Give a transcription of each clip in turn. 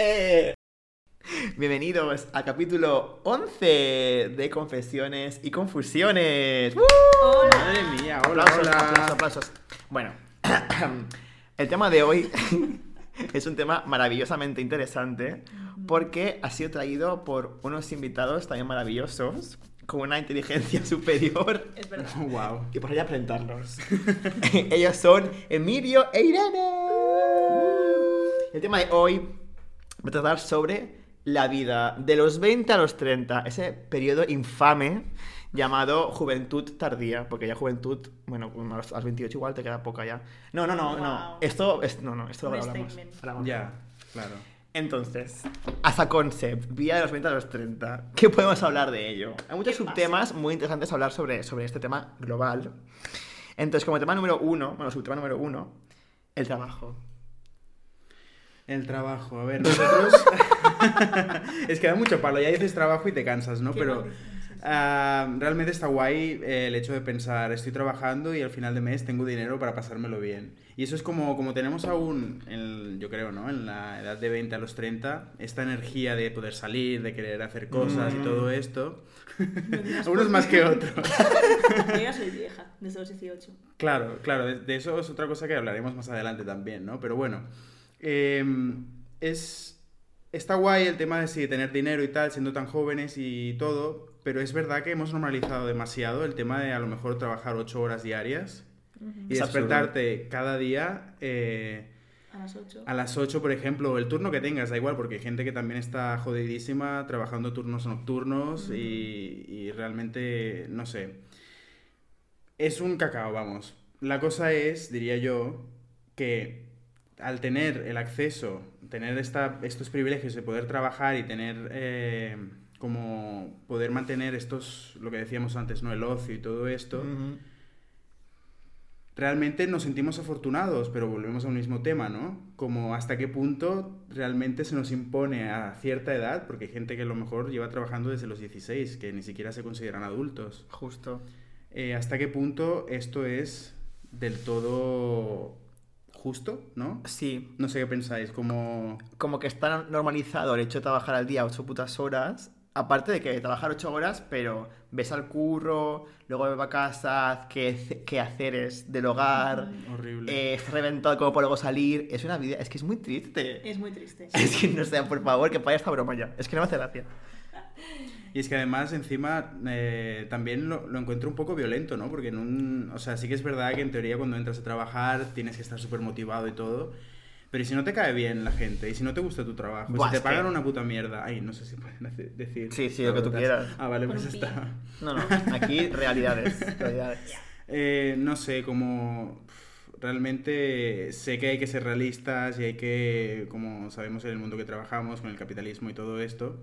Eh. Bienvenidos al capítulo 11 de Confesiones y Confusiones. ¡Uh! Hola. Madre mía, hola, Aplausos, hola. aplausos, aplausos. Bueno, el tema de hoy es un tema maravillosamente interesante porque ha sido traído por unos invitados también maravillosos con una inteligencia superior Es verdad. Wow. y por allá presentarlos. Ellos son Emilio e Irene. El tema de hoy va a tratar sobre la vida de los 20 a los 30, ese periodo infame llamado juventud tardía, porque ya juventud, bueno, a los, a los 28 igual te queda poca ya. No, no, no, no. Esto es no, no, esto lo hablamos. hablamos. Ya, claro. Entonces, as a concept, vida de los 20 a los 30, ¿qué podemos hablar de ello? Hay muchos subtemas muy interesantes a hablar sobre, sobre este tema global. Entonces, como tema número uno, bueno, subtema número uno, el trabajo. El trabajo, a ver, nosotros... es que da mucho palo, ya dices trabajo y te cansas, ¿no? Qué Pero ah, realmente está guay eh, el hecho de pensar, estoy trabajando y al final de mes tengo dinero para pasármelo bien. Y eso es como, como tenemos aún, en- yo creo, ¿no? En la edad de 20 a los 30, esta energía de poder salir, de querer hacer cosas y Mm. todo esto, No unos más que otros. Yo ya soy vieja, desde los 18. Claro, claro, de, de eso es otra cosa que hablaremos más adelante también, ¿no? Pero bueno, em, es, está guay el tema de sí, tener dinero y tal, siendo tan jóvenes y todo, pero es verdad que hemos normalizado demasiado el tema de a lo mejor trabajar ocho horas diarias y Es absurdo. despertarte cada día eh, A las 8. a las 8, por ejemplo, el turno que tengas, da igual, porque hay gente que también está jodidísima trabajando turnos nocturnos y, y realmente, no sé, es un cacao, vamos. La cosa es, diría yo, que al tener el acceso, tener esta, estos privilegios de poder trabajar y tener eh, como poder mantener estos, lo que decíamos antes, ¿no? El ocio y todo esto, realmente nos sentimos afortunados, pero volvemos a un mismo tema, ¿no? Como hasta qué punto realmente se nos impone a cierta edad, porque hay gente que a lo mejor lleva trabajando desde los 16, que ni siquiera se consideran adultos. Justo. Eh, hasta qué punto esto es del todo justo, ¿no? Sí, No sé qué pensáis, como... como que está normalizado el hecho de trabajar al día ocho putas horas. Aparte de que trabajar ocho horas, pero ves al curro, luego ves a casa, qué, qué haceres del hogar, Horrible. eh, reventado como por luego salir. Es una vida, es que es muy triste. Es muy triste. Es que no sé, por favor, que vaya esta broma ya. Es que no me hace gracia. Y es que además encima eh, también lo, lo encuentro un poco violento, ¿no? Porque en un... O sea, sí que es verdad que en teoría cuando entras a trabajar tienes que estar súper motivado y todo. Pero ¿y si no te cae bien la gente? ¿Y si no te gusta tu trabajo? Buah, si te es que- pagan una puta mierda... Ay, no sé si pueden decir... Sí, sí, lo que tú quieras. Ah, vale, pues está. No, no, aquí realidades. realidades. Eh, no sé, como... Realmente sé que hay que ser realistas y hay que, como sabemos en el mundo que trabajamos, con el capitalismo y todo esto,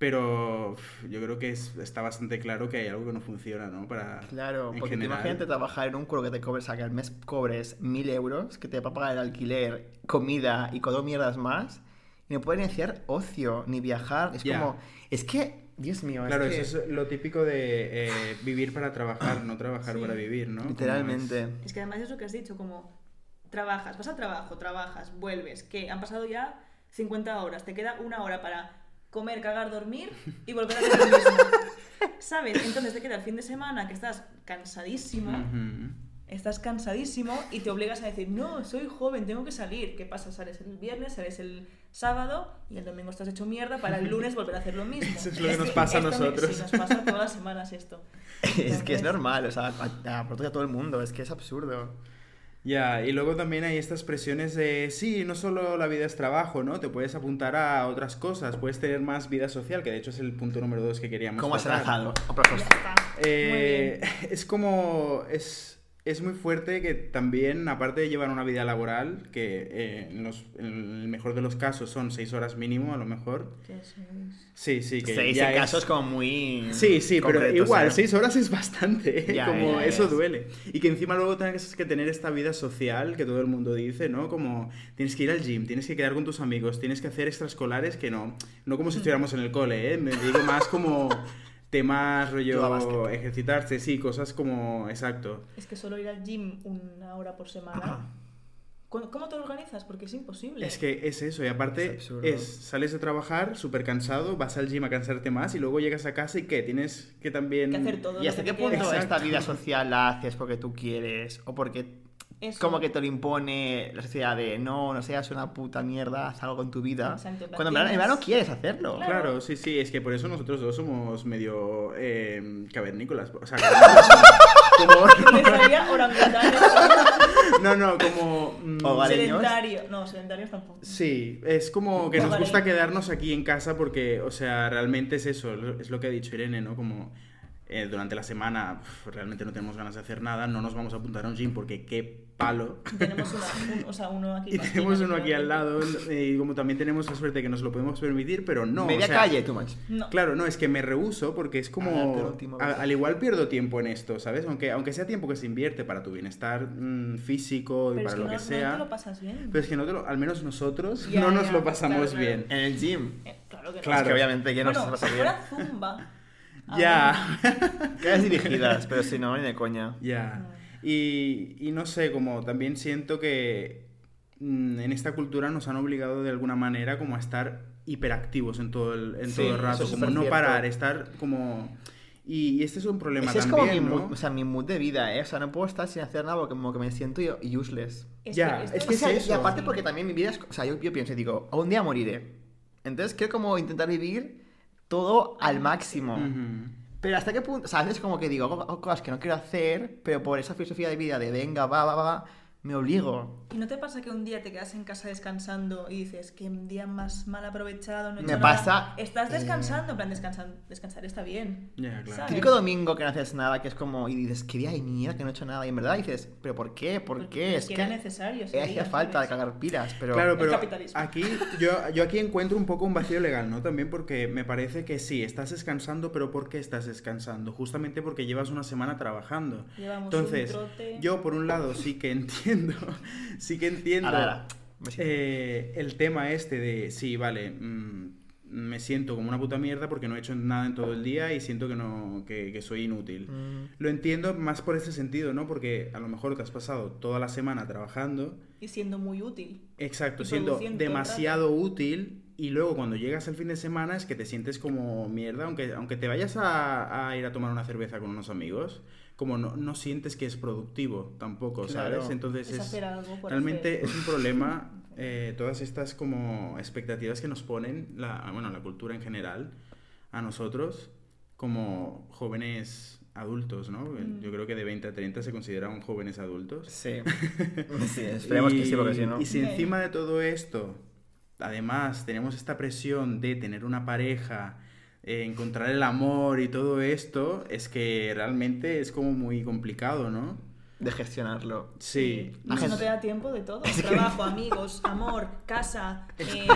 pero yo creo que es- está bastante claro que hay algo que no funciona, ¿no? Para, Claro, en porque general. imagínate trabajar en un curro que te cobres, o sea, que al mes cobres mil euros, que te va a pagar el alquiler, comida y todo mierdas más, y no pueden iniciar ocio, ni viajar. Es Ya. como, es que, Dios mío, Claro, es que... eso es lo típico de eh, vivir para trabajar, no trabajar Sí. para vivir, ¿no? Literalmente. Es que además es lo que has dicho, como trabajas, vas al trabajo, trabajas, vuelves, que han pasado ya 50 horas, te queda una hora para comer, cagar, dormir y volver a hacer lo mismo. ¿Sabes? Entonces te queda el fin de semana que estás cansadísimo, estás cansadísimo y te obligas a decir, no, soy joven, tengo que salir. ¿Qué pasa? Sales el viernes, sales el sábado y el domingo estás hecho mierda para el lunes volver a hacer lo mismo. Eso es lo que nos pasa a esto nosotros. sí, nos pasa todas las semanas esto. Es que es normal, o sea, a, a, a todo el mundo, es que es absurdo. Ya, y luego también hay estas presiones de, sí, no solo la vida es trabajo, ¿no? Te puedes apuntar a otras cosas, puedes tener más vida social, que de hecho es el punto número dos que queríamos ¿Cómo has tratar. lanzado? Eh, es como. Es, es muy fuerte que también, aparte de llevar una vida laboral, que eh, en, los- en el mejor de los casos son seis horas mínimo, a lo mejor. Es- Sí, sí, que Seis ya en es- casos como muy. Sí, sí, pero igual, ¿eh? seis horas es bastante, ¿eh? Ya, como ya, ya, eso ya. duele. Y que encima luego tienes que tener esta vida social que todo el mundo dice, ¿no? Como tienes que ir al gym, tienes que quedar con tus amigos, tienes que hacer extraescolares que no, no como si estuviéramos en el cole, ¿eh? Me digo más como temas rollo ejercitarse, sí, cosas como, exacto. Es que solo ir al gym una hora por semana ¿Cómo te lo organizas? Porque es imposible. Es que es eso, y aparte Es sales de trabajar súper cansado, vas al gym a cansarte más y luego llegas a casa y que tienes que también... Que hacer todo. ¿Y hasta qué punto esta vida social la haces porque tú quieres o porque Eso. como que te lo impone la sociedad de no, no seas una puta mierda, haz algo con tu vida? Exacto, en plan, Cuando en verdad, en tienes- verdad no quieres hacerlo. Claro. Claro, sí, sí, es que por eso nosotros dos somos medio eh, cavernícolas. O sea, como... Me salía orangutanes. No, no, como... mm, sedentario. No, sedentarios tampoco. Sí, es como que nos gusta quedarnos aquí en casa porque, o sea, realmente es eso, es lo que ha dicho Irene, ¿no? Como eh, durante la semana realmente no tenemos ganas de hacer nada, no nos vamos a apuntar a un gym porque qué palo. Tenemos una- un- o sea, uno aquí. Y tenemos uno aquí al lado, eh, y como también tenemos la suerte de que nos lo podemos permitir, pero no. Media o sea, calle, too much. No. Claro, no, es que me rehuso porque es Ah, como... pero última a- vez. al igual pierdo tiempo en esto, ¿sabes? Aunque, aunque sea tiempo que se invierte para tu bienestar mm, físico y Pero es para que lo no, que no sea. te lo pasas bien. Pero es que no te lo- al menos nosotros no nos lo pasamos claro, claro. bien. En el gym. Eh, claro que no. Claro. Es que obviamente que no bueno, se pasa bien. fuera zumba. Ya, Caras dirigidas, pero si no, ni de coña. ya. Y, y no sé, como también siento que mm, en esta cultura nos han obligado de alguna manera como a estar hiperactivos en todo el, en Sí, todo el rato, es como no supercierto. parar, estar como... Y, y este es un problema Ese es como mi también, mood, o sea, mi mood de vida, ¿eh? O sea, no puedo estar sin hacer nada porque como que me siento yo useless. Es Ya, esto es que O sea, es y eso. aparte porque también mi vida es... O sea, yo, yo pienso y digo, un día moriré. Entonces quiero como intentar vivir todo al máximo. Pero hasta qué punto... O sea, a veces como que digo, hago, hago cosas que no quiero hacer, pero por esa filosofía de vida de venga, va, va, va, me obligo. ¿Y no te pasa que un día te quedas en casa descansando y dices que un día más mal aprovechado, no he Me hecho nada"? pasa, Estás eh, descansando, en plan, descansan, descansar está bien. Ya, claro. Típico domingo que no haces nada, que es como... Y dices, qué día de mierda que no he hecho nada. Y en verdad dices, ¿pero por qué? ¿Por Porque qué? Es que que... era necesario ese hacía falta de ¿sabes? cagar pilas, pero... Claro, El pero capitalismo. aquí yo, yo aquí encuentro un poco un vacío legal, ¿no? También porque me parece que sí, estás descansando, pero ¿por qué estás descansando? Justamente porque llevas una semana trabajando. Llevamos Entonces, un trote. yo por un lado sí que entiendo, sí que entiendo eh, el tema este de, sí, vale, mm, me siento como una puta mierda porque no he hecho nada en todo el día y siento que, no, que, que soy inútil. Mm. Lo entiendo más por ese sentido, ¿no? Porque a lo mejor te has pasado toda la semana trabajando Y siendo muy útil. Exacto, siendo demasiado útil y luego cuando llegas al fin de semana es que te sientes como mierda, aunque, aunque te vayas a, a ir a tomar una cerveza con unos amigos, como no, no sientes que es productivo tampoco, Claro. ¿sabes? Entonces Es realmente es un problema eh, todas estas como expectativas que nos ponen, la, bueno, la cultura en general, a nosotros como jóvenes adultos, ¿no? Mm. Yo creo que de 20 a 30 se consideran jóvenes adultos. Sí. sí, esperemos que sí, porque si no... Y si encima de todo esto, además, tenemos esta presión de tener una pareja, eh, encontrar el amor y todo esto, es que realmente es como muy complicado, ¿no? De gestionarlo. Sí. Si no te da tiempo de todo. Trabajo, amigos, amor, casa, eh,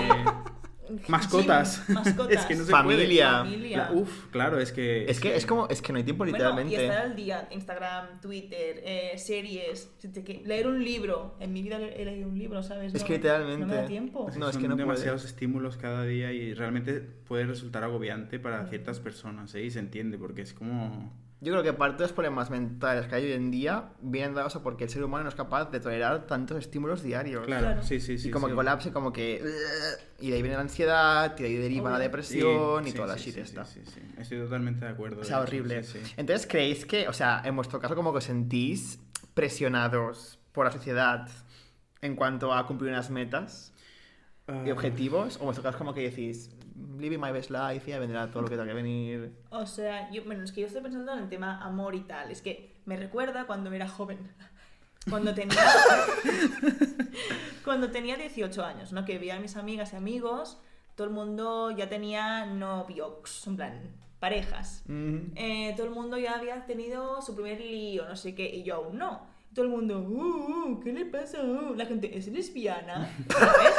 Mascotas. mascotas. Es que no se Familia. Familia. La- uf, claro, es que... Es que es como... Es que no hay tiempo Bueno, y literalmente. estar al día, Instagram, Twitter, eh, series, si te que- leer un libro. En mi vida he leído un libro, ¿sabes? Es No- que literalmente- No me da tiempo. No, es que no demasiados estímulos cada día y realmente puede resultar agobiante para ciertas personas, ¿eh? Y se entiende, porque es como... Yo creo que parte de los problemas mentales que hay hoy en día vienen dados a porque el ser humano no es capaz de tolerar tantos estímulos diarios. Claro, Claro. sí, sí, sí. y como sí. que colapse, como que... Y de ahí viene la ansiedad, y de ahí deriva la depresión Sí, y sí, toda la sí, shit sí, esta. Sí, sí, sí. Estoy totalmente de acuerdo. O sea, horrible. sí, sí. Entonces, ¿creéis que, o sea, en vuestro caso como que os sentís presionados por la sociedad en cuanto a cumplir unas metas y Ah, objetivos? ¿O en vuestro caso como que decís, living my best life y ya vendrá todo lo que tenga que venir? O sea, yo, bueno, es que yo estoy pensando en el tema amor y tal. Es que me recuerda cuando era joven. Cuando tenía. cuando tenía 18 años, ¿no? Que veía a mis amigas y amigos, todo el mundo ya tenía novios, en plan, parejas. Mm. Eh, todo el mundo ya había tenido su primer lío, no sé qué, y yo aún no. Todo el mundo, uh, uh, ¿qué le pasa? Uh, La gente, ¿es lesbiana? ¿Sabes?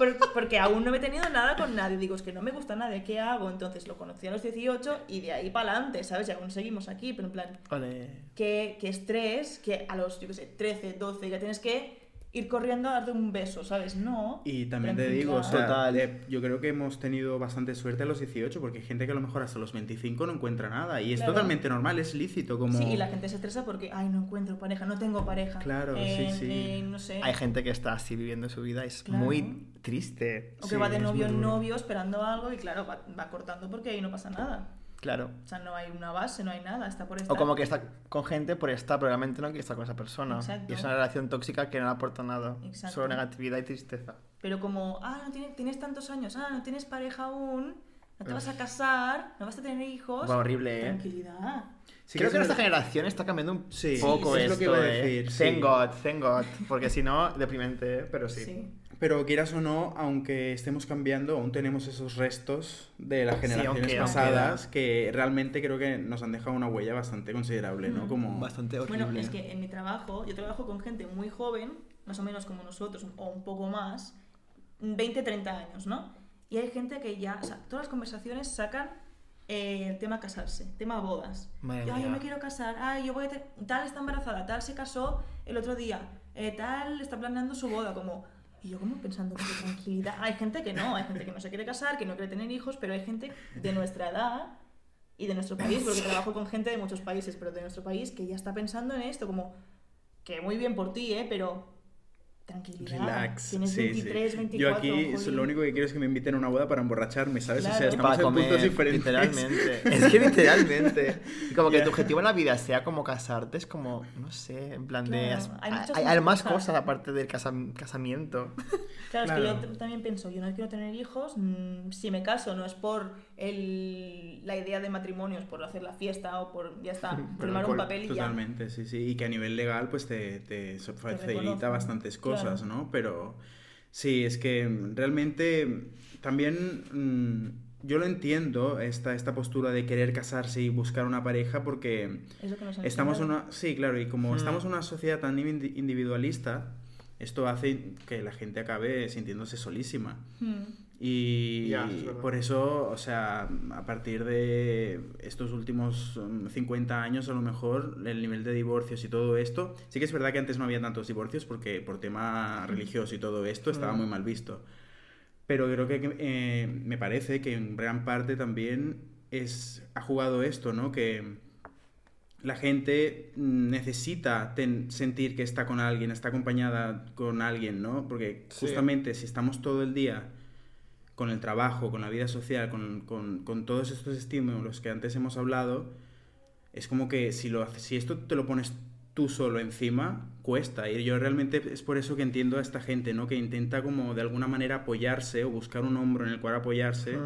Por- porque aún no he tenido nada con nadie. Digo, es que no me gusta nadie, ¿qué hago? Entonces lo conocí a los 18 y de ahí para adelante, ¿sabes? Y aún seguimos aquí, pero en plan, Ole. qué, qué estrés que a los, yo qué sé, 13, 12 ya tienes que ir corriendo a darte un beso, ¿sabes? No. Y también te digo, o sea, Total. eh, yo creo que hemos tenido bastante suerte a los 18, porque hay gente que a lo mejor hasta los 25 no encuentra nada. Y es Claro. totalmente normal, es lícito, como... Sí, y la gente se estresa porque, ay, no encuentro pareja, no tengo pareja. Claro, sí, En- sí. en, no sé. Hay gente que está así viviendo su vida y es Claro. muy triste. O que Sí, va de novio en novio esperando algo y claro, va, va cortando porque ahí no pasa nada. Claro. O sea, no hay una base, no hay nada, está por estar. O como que está con gente por estar, pero realmente no quiere estar con esa persona. Exacto. Y es una relación tóxica que no le aporta nada. Exacto. Solo negatividad y tristeza. Pero como, ah, no tienes, tienes tantos años, ah, no tienes pareja aún, no te vas a casar, no vas a tener hijos. Va horrible, ¿eh? Tranquilidad. Sí Creo es que nuestra generación está cambiando un Sí, poco es lo esto, que iba a ¿eh? decir, sí. Thank God, thank God. Porque si no, deprimente, ¿eh? pero sí. Sí. Pero quieras o no, aunque estemos cambiando, aún tenemos esos restos de las Sí, generaciones aunque pasadas da. que realmente creo que nos han dejado una huella bastante considerable, ¿no? Mm. Como... Bastante horrible. Bueno, es que en mi trabajo, yo trabajo con gente muy joven, más o menos como nosotros, o un poco más, 20, 30 años, ¿no? Y hay gente que ya, o sea, todas las conversaciones sacan eh, el tema casarse, tema bodas. Madre Yo, "Ay, yo me quiero casar, ay, yo voy a tal está embarazada, tal se casó el otro día, eh, tal está planeando su boda, como... Y yo como pensando, qué tranquilidad. Hay gente que no, hay gente que no se quiere casar, que no quiere tener hijos, pero hay gente de nuestra edad y de nuestro país, porque trabajo con gente de muchos países, pero de nuestro país que ya está pensando en esto, como que muy bien por ti, ¿eh? Pero tranquilidad. Relax. Tienes sí, 23, sí. 24. Yo aquí jolín. lo único que quiero es que me inviten a una boda para emborracharme, ¿sabes? O sea, Claro. estamos para en comer, puntos diferentes. literalmente. Es que literalmente. Y como que Ya. tu objetivo en la vida sea como casarte, es como, no sé, en plan de... Claro, hay muchas hay, más hay más cosas. cosas aparte del casam- casamiento. Claro, es que yo también pienso, yo no quiero tener hijos, mm, si me caso no es por el, la idea de matrimonio, es por hacer la fiesta o por, ya está, firmar un papel y ya. Totalmente, sí, sí. Y que a nivel legal, pues te, te facilita bastantes cosas, Claro. ¿no? Pero sí, es que realmente también mm, yo lo entiendo, esta, esta postura de querer casarse y buscar una pareja, porque estamos en una. Sí, claro, y como Mm. estamos en una sociedad tan indi- individualista, esto hace que la gente acabe sintiéndose solísima. Mm. Ya, Y verdad. por eso, o sea, a partir de estos últimos mm, 50 años, a lo mejor, el nivel de divorcios y todo esto, sí que es verdad que antes no había tantos divorcios porque por tema religioso y todo esto estaba Mm. muy mal visto. Pero creo que eh, me parece que en gran parte también es, ha jugado esto, ¿no? Que la gente mm, necesita ten- sentir que está con alguien, está acompañada con alguien, ¿no? Porque Sí. justamente si estamos todo el día con el trabajo, con la vida social, con, con- con todos estos estímulos que antes hemos hablado, es como que si, lo, si esto te lo pones tú solo encima, cuesta. Y yo realmente es por eso que entiendo a esta gente, ¿no? Que intenta como de alguna manera apoyarse o buscar un hombro en el cual apoyarse.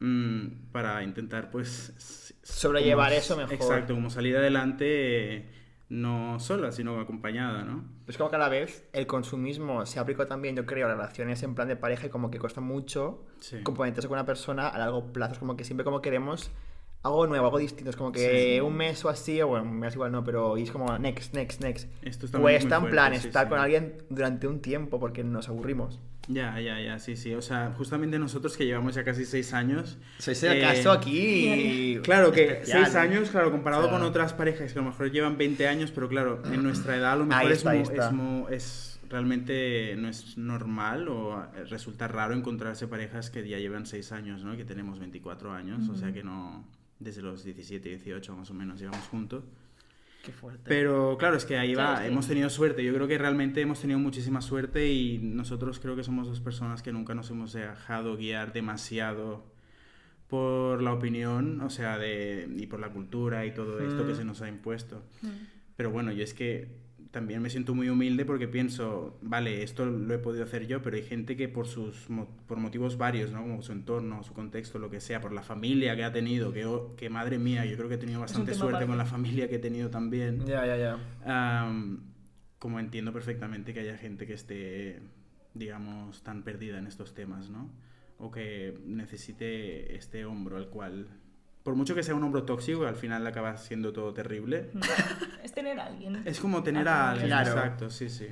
Mm, para intentar, pues... Sobrellevar como- eso mejor. Exacto, como salir adelante eh, no sola, sino acompañada, ¿no? Es como que a la vez el consumismo se aplicó también, yo creo, a relaciones en plan de pareja y como que cuesta mucho Sí. comprometerse con una persona a largo plazo. Es como que siempre como queremos algo nuevo, algo distinto. Es como que Sí. un mes o así, o bueno, un mes igual no, pero es como next, next, next. Esto está Cuesta en plan sí, estar sí. con alguien durante un tiempo porque nos aburrimos. Ya, ya, ya, sí, sí. O sea, justamente nosotros que llevamos ya casi seis años... Sois el eh, caso aquí. Claro que especial. seis años, claro, comparado con otras parejas que a lo mejor llevan 20 años, pero claro, en nuestra edad a lo mejor es, es es realmente no es normal o eh, resulta raro encontrarse parejas que ya llevan seis años, ¿no? Que tenemos 24 años, o sea que no desde los 17, 18 más o menos llevamos juntos. Qué fuerte. Pero claro, es que ahí va, hemos tenido suerte. Yo creo que realmente hemos tenido muchísima suerte y nosotros creo que somos dos personas que nunca nos hemos dejado guiar demasiado por la opinión, o sea, de, y por la cultura y todo esto que Mm. se nos ha impuesto. Mm. Pero bueno, yo es que también me siento muy humilde porque pienso, vale, esto lo he podido hacer yo, pero hay gente que por sus mo- por motivos varios, ¿no? Como su entorno, su contexto, lo que sea, por la familia que ha tenido, que, oh, que madre mía, yo creo que he tenido bastante suerte con la familia que he tenido también. Ya, ya, ya. Am, como entiendo perfectamente que haya gente que esté, digamos, tan perdida en estos temas, ¿no? O que necesite este hombro al cual, por mucho que sea un hombro tóxico, al final acaba siendo todo terrible. Es tener a alguien. Es como tener a alguien, Claro. exacto, sí, sí.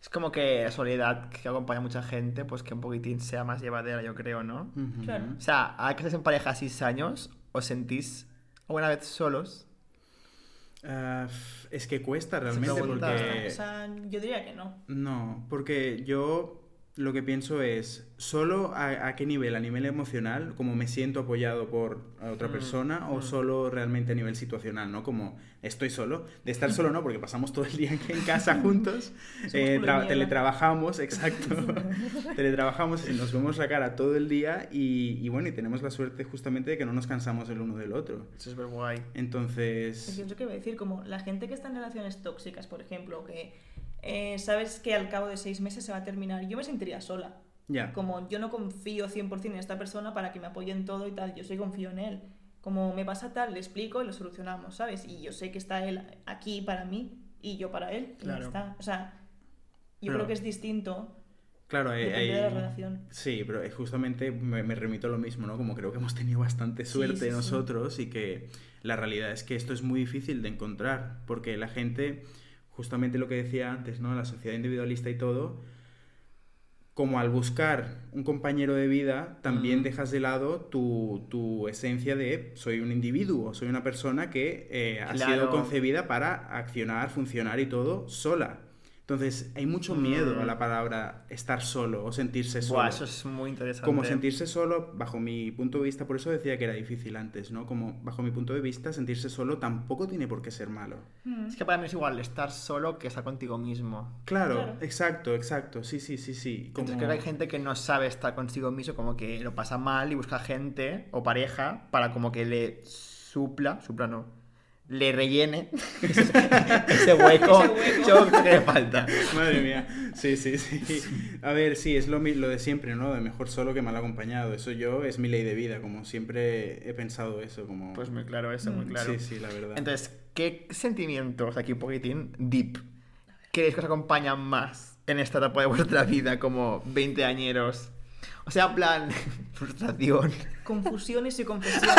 Es como que la soledad que acompaña a mucha gente, pues que un poquitín sea más llevadera, yo creo, ¿no? Claro. O sea, ahora que estáis en pareja seis años, ¿os sentís alguna vez solos? Ah, es que cuesta realmente porque... O sea, yo diría que no. No, porque yo lo que pienso es, solo a, a qué nivel, a nivel emocional, como me siento apoyado por otra Mm, persona, o mm. solo realmente a nivel situacional, ¿no? Como estoy solo, de estar solo no, porque pasamos todo el día en casa juntos, eh, teletrabajamos, exacto, teletrabajamos y nos vemos la cara todo el día y, y bueno, y tenemos la suerte justamente de que no nos cansamos el uno del otro. Eso es súper guay. Es Entonces, que yo que iba a decir, como la gente que está en relaciones tóxicas, por ejemplo, que eh, sabes que al cabo de seis meses se va a terminar, yo me sentiría sola. Ya. Como yo no confío 100% en esta persona para que me apoye en todo y tal, yo sí confío en él. Como me pasa tal, le explico y lo solucionamos, ¿sabes? Y yo sé que está él aquí para mí y yo para él. y Claro. está. O sea, yo Pero- creo que es distinto. Claro, hay, Depende de la relación. Sí, pero justamente me, me remito a lo mismo, ¿no? Como creo que hemos tenido bastante Sí, suerte sí, sí. nosotros y que la realidad es que esto es muy difícil de encontrar, porque la gente, justamente lo que decía antes, ¿no? La sociedad individualista y todo, como al buscar un compañero de vida, también Mm. dejas de lado tu, tu esencia de soy un individuo, soy una persona que eh, ha sido concebida para accionar, funcionar y todo sola. Entonces, hay mucho miedo a Mm. la palabra estar solo o sentirse solo. Buah, eso es muy interesante. Como sentirse solo, bajo mi punto de vista, por eso decía que era difícil antes, ¿no? Como bajo mi punto de vista, sentirse solo tampoco tiene por qué ser malo. Mm. Es que para mí es igual estar solo que estar contigo mismo. Claro, Claro. exacto, exacto, sí, sí, sí, sí. Como... Entonces creo que hay gente que no sabe estar consigo mismo, como que lo pasa mal y busca gente o pareja para como que le supla, supla no, le rellene ese, hueco, Ese hueco. yo que le falta. Madre mía, sí, sí, sí. A ver, sí, es lo, mi- lo de siempre, ¿no? De mejor solo que mal acompañado. Eso yo es mi ley de vida, como siempre he pensado eso, como... Pues muy claro eso, muy Mm. claro. Sí, sí, la verdad. Entonces, ¿qué sentimientos, aquí un poquitín, deep, creéis que os acompañan más en esta etapa de vuestra vida como 20 añeros? O sea, en plan, frustración. Confusiones y confusiones.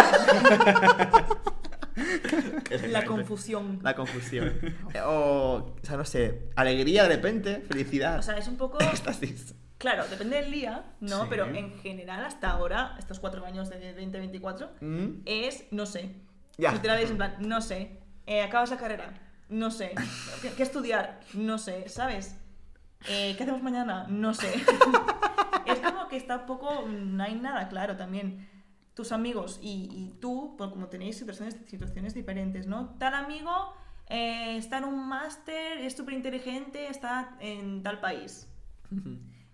La confusión. La confusión. O, o sea, no sé, alegría de repente, felicidad, O sea, es un poco. éxtasis. Claro, depende del día, ¿no? Sí. Pero en general, hasta ahora, estos cuatro años de 2024, Mm. es no sé. Ya. Literal es en plan, no sé. Eh, acabas la carrera, no sé. ¿Qué, qué estudiar? No sé, ¿sabes? Eh, ¿Qué hacemos mañana? No sé. es como que está un poco. No hay nada claro también. Tus amigos y, y tú, como tenéis situaciones, situaciones diferentes, ¿no? Tal amigo eh, está en un máster, es súper inteligente, está en tal país.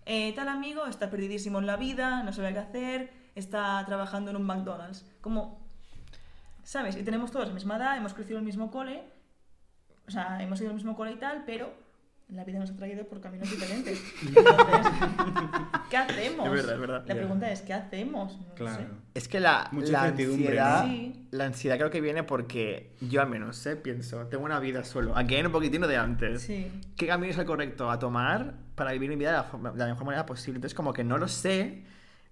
Eh, tal amigo está perdidísimo en la vida, no sabe qué hacer, está trabajando en un McDonald's. Como, ¿sabes? Y tenemos todos la misma edad, hemos crecido en el mismo cole, o sea, hemos ido al mismo cole y tal, pero la vida nos ha traído por caminos diferentes. Entonces, ¿qué hacemos? Es verdad, es verdad. La pregunta es, ¿qué hacemos? No Claro. sé. Es que la, Mucha la incertidumbre, ansiedad, ¿no? Sí. la ansiedad creo que viene porque yo al menos, ¿eh? pienso, tengo una vida solo. Aquí hay un poquitino de antes. Sí. ¿Qué camino es el correcto a tomar para vivir mi vida de la, de la mejor manera posible? Entonces, como que no lo sé,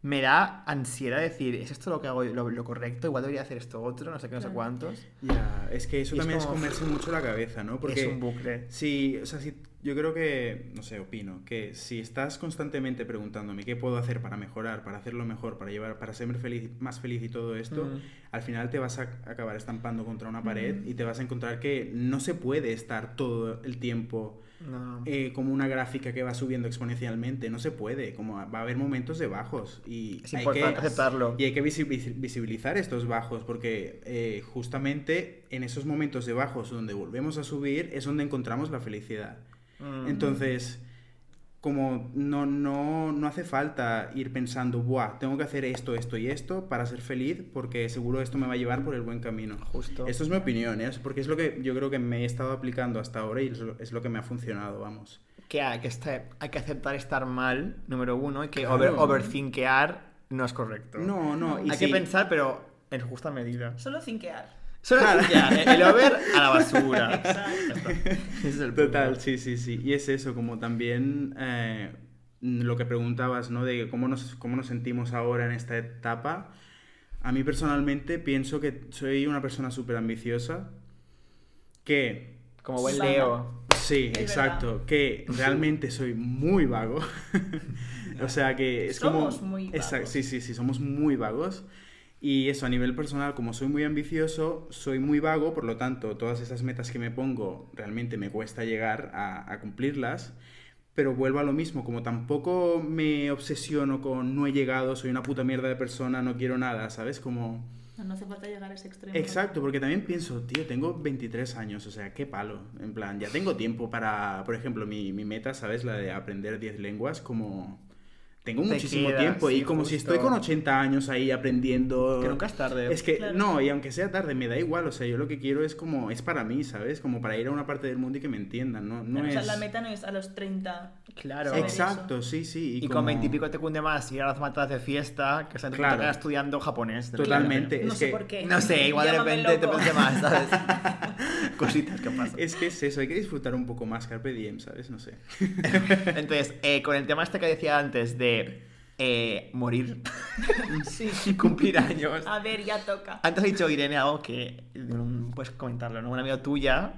me da ansiedad decir, ¿es esto lo que hago lo, lo correcto? Igual debería hacer esto otro, no sé qué, no sé cuántos. Ya, es que eso Y también es, como- comerse mucho la cabeza, ¿no? Porque Es un bucle. Sí, o sea, sí, yo creo que, no sé, opino, que si estás constantemente preguntándome qué puedo hacer para mejorar, para hacerlo mejor, para llevar, para ser feliz, más feliz y todo esto, Mm. al final te vas a acabar estampando contra una pared Mm. y te vas a encontrar que no se puede estar todo el tiempo No. eh, como una gráfica que va subiendo exponencialmente, no se puede, como va a haber momentos de bajos y Es hay importante que, aceptarlo. y hay que visi- visi- visibilizar estos bajos porque eh, justamente en esos momentos de bajos donde volvemos a subir es donde encontramos la felicidad. Mm. Entonces, como no, no, no hace falta ir pensando, Buah, tengo que hacer esto, esto y esto para ser feliz porque seguro esto me va a llevar por el buen camino. Justo. Esto es mi opinión, ¿eh? porque es lo que yo creo que me he estado aplicando hasta ahora y es lo, es lo que me ha funcionado, vamos. Que hay que, estar- hay que aceptar estar mal, número uno, y que Claro. over, overthinkear no es correcto. No, no, y hay sí, que pensar, pero en justa medida. Solo cinquear. Solo el over a la basura. Exacto. Ese es el punto. Total, sí, sí, sí. Y es eso, como también eh, lo que preguntabas, ¿no? De cómo nos, cómo nos sentimos ahora en esta etapa. A mí personalmente pienso que soy una persona súper ambiciosa, que Como buen. Leo. Sí, Es exacto. Que realmente soy muy vago. o sea que es Somos como. muy Exacto, vagos. sí, sí, sí, somos muy vagos. Y eso, a nivel personal, como soy muy ambicioso, soy muy vago, por lo tanto, todas esas metas que me pongo realmente me cuesta llegar a, a cumplirlas. Pero vuelvo a lo mismo, como tampoco me obsesiono con no he llegado, soy una puta mierda de persona, no quiero nada, ¿sabes? Como... No, no hace falta llegar a ese extremo. Exacto, porque también pienso, tío, tengo 23 años, o sea, qué palo. En plan, ya tengo tiempo para, por ejemplo, mi, mi meta, ¿sabes? La de aprender 10 lenguas, como... Tengo Te muchísimo queda, tiempo y como si estoy con 80 años ahí aprendiendo... Que nunca es tarde. Es que, Claro. no, y aunque sea tarde, me da igual, o sea, yo lo que quiero es como, es para mí, ¿sabes? Como para ir a una parte del mundo y que me entiendan, ¿no? no Claro, o sea, es... la meta no es a los 30. Claro. Exacto, sí, sí. Y, con como- veintipico te cunde más ir a las matas de fiesta que se Claro. estudiando japonés. Totalmente. No es sé que- por qué. No sé, igual de repente te pones más, ¿sabes? Cositas que pasan. Es que es eso, hay que disfrutar un poco más Carpe Diem, ¿sabes? No sé. Entonces, eh, con el tema este que decía antes de eh, morir, Sí. cumplir años. A ver, ya toca. Antes ha dicho Irene algo que mm, puedes comentarlo, ¿no? Una amiga tuya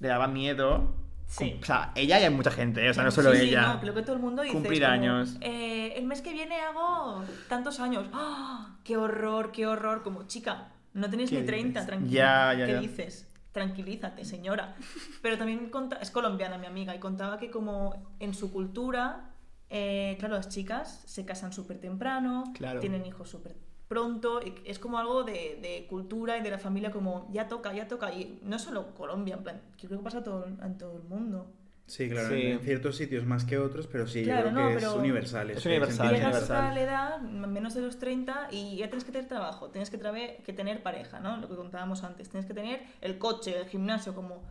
le daba miedo. Sí. O sea, ella y hay mucha gente, ¿eh? o sea, no solo Sí, sí, ella. no, creo que todo el mundo dice. Cumplir como, años. eh, el mes que viene hago tantos años. ¡Ah! ¡Qué horror, qué horror! Como chica, no tenéis ¿Qué ni 30, dices? tranquila. Ya, ya, ¿Qué ya. dices? Tranquilízate, señora. Pero también conta- es colombiana mi amiga y contaba que como en su cultura, eh, claro, las chicas se casan súper temprano, Claro. tienen hijos súper pronto, y es como algo de, de cultura y de la familia como ya toca, ya toca. Y no solo Colombia, en plan, yo creo que pasa todo, en todo el mundo. Sí, claro, Sí. en ciertos sitios más que otros, pero sí, Claro, yo creo no, que es universal. Es universal. Llegas universal. a la edad, menos de los 30, y ya tienes que tener trabajo, tienes que, que tener pareja, ¿no? Lo que contábamos antes. Tienes que tener el coche, el gimnasio, como...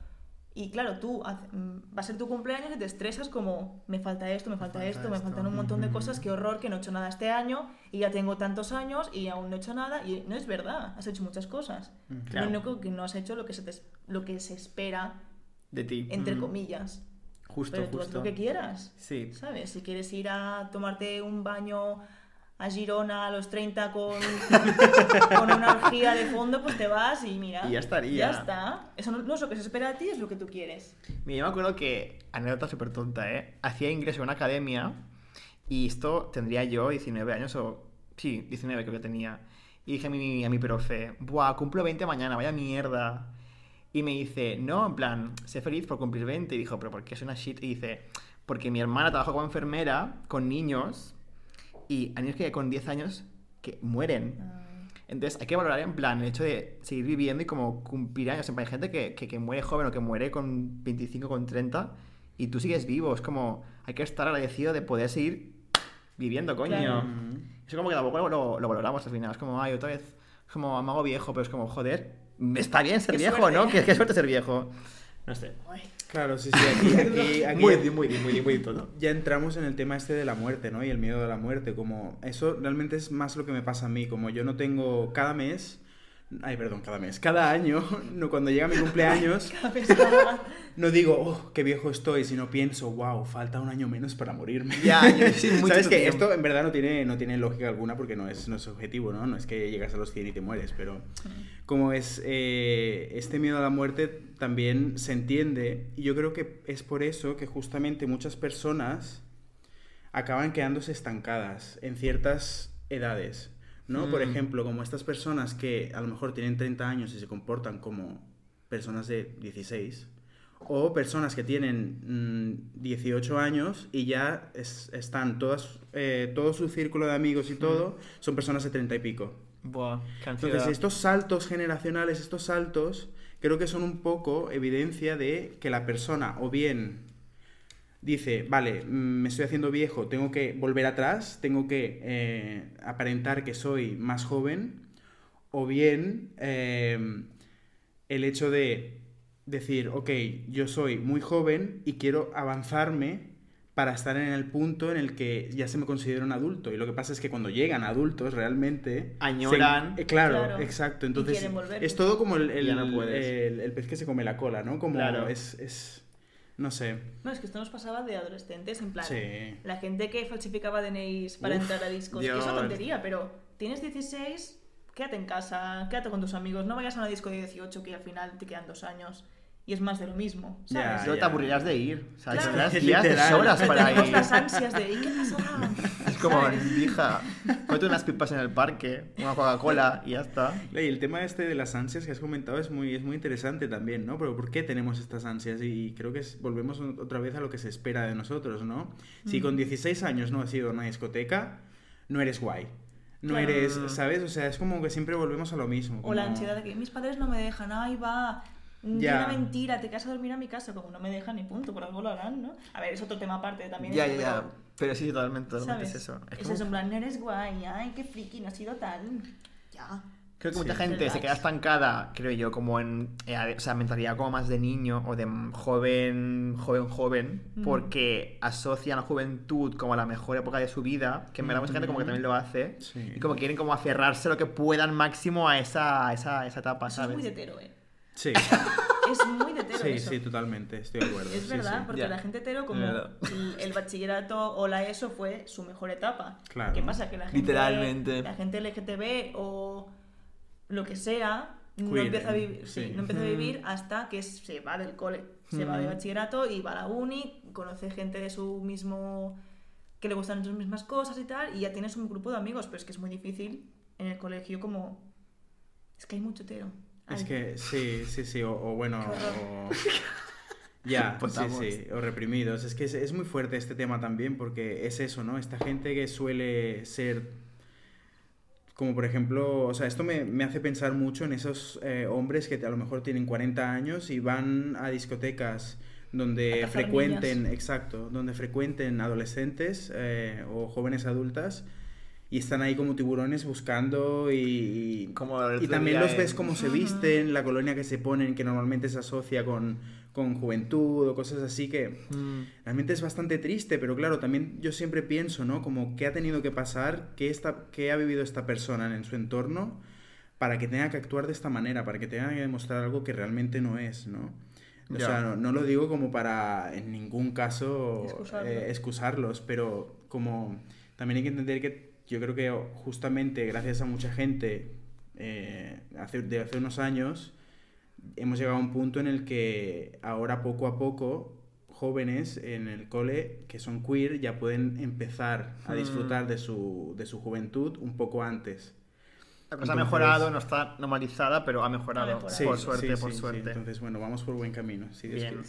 Y claro, tú mm, va a ser tu cumpleaños y te estresas como, me falta esto, me falta, falta esto, me esto". faltan un montón de cosas, qué horror, que no he hecho nada este año, y ya tengo tantos años y aún no he hecho nada, y no es verdad, has hecho muchas cosas. Claro. Lo único que no has hecho lo que se, te- lo que se espera, De ti. entre Ujú. comillas. Justo, Pero tú haz justo. lo que quieras. Sí. ¿Sabes? Si quieres ir a tomarte un baño a Girona a los 30 con, con una orgía de fondo, pues te vas y mira. Y ya estaría. Ya está. Eso no, no es lo que se espera de ti, es lo que tú quieres. Mira, yo me acuerdo que, anécdota súper tonta, ¿eh? Hacía ingreso a una academia y esto tendría yo 19 años o... Sí, 19 creo que tenía. Y dije a mi, a mi profe, buah, cumplo 20 mañana, vaya mierda. Y me dice, no, en plan, sé feliz por cumplir 20. Y dijo, pero ¿por qué es una shit? Y dice, porque mi hermana trabaja como enfermera con niños y hay niños que con 10 años que mueren. Entonces hay que valorar en plan el hecho de seguir viviendo y como cumplir años. En plan, hay gente que, que, que muere joven o que muere con 25, con 30 y tú sigues vivo. Es como hay que estar agradecido de poder seguir viviendo, coño. Claro. Ujú. Eso como que tampoco lo, lo valoramos al final. Es como, ay, otra vez, es como me hago viejo, pero es como, joder, está bien ser Qué viejo, suerte. ¿no? Que, que suerte ser viejo. No sé. Ay, Claro, sí, sí, aquí, aquí, aquí Muy, ya- muy, muy, muy todo. ya entramos en el tema este de la muerte, ¿no? Y el miedo de la muerte, como eso realmente es más lo que me pasa a mí, como yo no tengo cada mes, ay, perdón, cada mes, cada año, no cuando llega mi cumpleaños, no digo, oh, qué viejo estoy, sino pienso, wow, falta un año menos para morirme. Ya, yo sí, mucho Sabes que esto en verdad no tiene, no tiene lógica alguna porque no es, no es objetivo, ¿no? No es que llegas a los 100 y te mueres, pero como es eh, este miedo a la muerte también se entiende. Y yo creo que es por eso que justamente muchas personas acaban quedándose estancadas en ciertas edades, ¿no? Por Mm. ejemplo, como estas personas que a lo mejor tienen 30 años y se comportan como personas de 16 o personas que tienen mm, 18 años y ya es- están todas eh, todo su círculo de amigos y todo son personas de 30 y pico. Buah, Entonces, estos saltos generacionales, estos saltos, creo que son un poco evidencia de que la persona o bien dice, vale, me estoy haciendo viejo, tengo que volver atrás, tengo que eh, aparentar que soy más joven, o bien eh, el hecho de decir, ok, yo soy muy joven y quiero avanzarme para estar en el punto en el que ya se me considera un adulto. Y lo que pasa es que cuando llegan adultos realmente... Añoran. se- eh, claro, Claro. exacto. Y Entonces quieren volver. es todo como el, el, no el- el pez que se come la cola, ¿no? Como Claro. es, es... No sé. No, es que esto nos pasaba de adolescentes, en plan. Sí. La gente que falsificaba DNIs para Uf, entrar a discos. que Dios. Es una tontería, pero tienes 16, quédate en casa, quédate con tus amigos, no vayas a una disco de 18 que al final te quedan dos años. Y es más de lo mismo, Ya, ¿sabes? Solo te ya. aburrirás de ir. O sea, Claro. tendrás días de sobras para Tenemos ir. las ansias de ¿y qué pasará? Es como, hija, ponte unas pipas en el parque, una Coca-Cola y ya está. Y el tema este de las ansias que has comentado es muy, es muy interesante también, ¿no? Pero ¿por qué tenemos estas ansias? Y creo que es- volvemos otra vez a lo que se espera de nosotros, ¿no? Si Mm. con 16 años no has ido a una discoteca, no eres guay. No Claro. eres, ¿sabes? O sea, es como que siempre volvemos a lo mismo. O la como- ansiedad de que mis padres no me dejan, ay va, Ya. una mentira, te quedas a dormir a mi casa, como no me dejan ni punto, por algo lo harán, ¿no? A ver, es otro tema aparte también. Ya, eso, ya, ya. pero, sí, totalmente, totalmente ¿sabes? es eso. Es Es como- eso, en plan, no eres guay, ay, qué friki, no has sido tal. Ya. Creo que Sí. mucha gente se queda estancada, creo yo, como en eh, o sea, mentalidad como más de niño o de joven, joven, joven, Mm. porque asocian la juventud como la mejor época de su vida, que en verdad mucha gente como que también lo hace, Sí. y como quieren como aferrarse lo que puedan máximo a esa, a esa, a esa etapa, Eso es ¿sabes? muy de hetero, eh. Sí, Es muy de hetero sí, eso. sí, totalmente, estoy de acuerdo. Es sí, verdad, sí. porque la gente hetero, como el, el bachillerato o la ESO fue su mejor etapa. Claro. ¿Qué pasa? Que la gente, Literalmente. la gente LGTB o lo que sea no Queer, empieza a vivir, sí, Sí. no empieza a Mm. vivir hasta que se va del cole, se va de Mm. bachillerato y va a la uni, conoce gente de su mismo que le gustan sus mismas cosas y tal, y ya tienes un grupo de amigos, pero es que es muy difícil en el colegio como es que hay mucho hetero. Es que sí, sí, sí, o, o bueno, o... Ya, sí, sí, o reprimidos. Es que es, es muy fuerte este tema también porque es eso, ¿no? Esta gente que suele ser, como por ejemplo, o sea, esto me, me hace pensar mucho en esos eh, hombres que a lo mejor tienen 40 años y van a discotecas donde A frecuenten, exacto, donde frecuenten adolescentes eh, o jóvenes adultas y están ahí como tiburones buscando y, y- Como el y también los ves en- cómo se Ujú. visten, la colonia que se ponen, que normalmente se asocia con, con juventud o cosas así que Mm. realmente es bastante triste, pero claro, también yo siempre pienso, ¿no? Como qué ha tenido que pasar, qué, esta, qué ha vivido esta persona en su entorno para que tenga que actuar de esta manera, para que tenga que demostrar algo que realmente no es, ¿no? O Ya. sea, no, no lo digo como para en ningún caso Excusarlo. eh, excusarlos, pero como también hay que entender que yo creo que justamente gracias a mucha gente eh, hace, de hace unos años hemos llegado a un punto en el que ahora poco a poco jóvenes en el cole que son queer ya pueden empezar a Hmm. disfrutar de su, de su juventud un poco antes. La cosa ha mejorado, no está normalizada, pero ha mejorado. Ha mejorado. Sí, por sí, suerte, sí, por sí, suerte. Entonces, bueno, vamos por buen camino. si Dios Bien.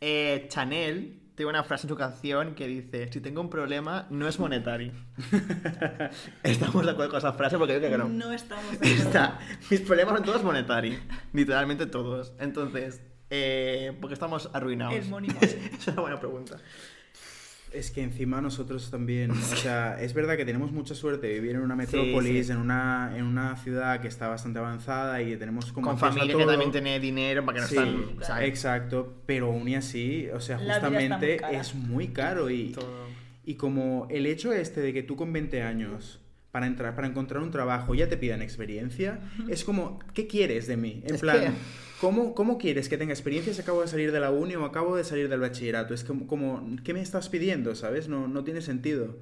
Eh, Chanel tiene una frase en su canción que dice: Si tengo un problema, no es monetario. Estamos de acuerdo con esa frase porque yo creo que no. No estamos de acuerdo. Está. Mis problemas son todos monetarios. Literalmente todos. Entonces, eh, ¿por qué estamos arruinados? El mónimo. es una buena pregunta. Es que encima nosotros también, o sea, es verdad que tenemos mucha suerte de vivir en una metrópolis, sí. En, una, en una ciudad que está bastante avanzada y que tenemos como Con familia que también tiene dinero para que no Sí, están. o sea, exacto, pero aún y así, o sea, La muy justamente es muy caro y, todo. y como el hecho este de que tú con 20 años para entrar para encontrar un trabajo ya te pidan experiencia, es como ¿qué quieres de mí? En Es plan, que- ¿cómo, ¿cómo quieres que tenga experiencia si acabo de salir de la uni o acabo de salir del bachillerato? Es como, como ¿qué me estás pidiendo? ¿Sabes? No, no tiene sentido.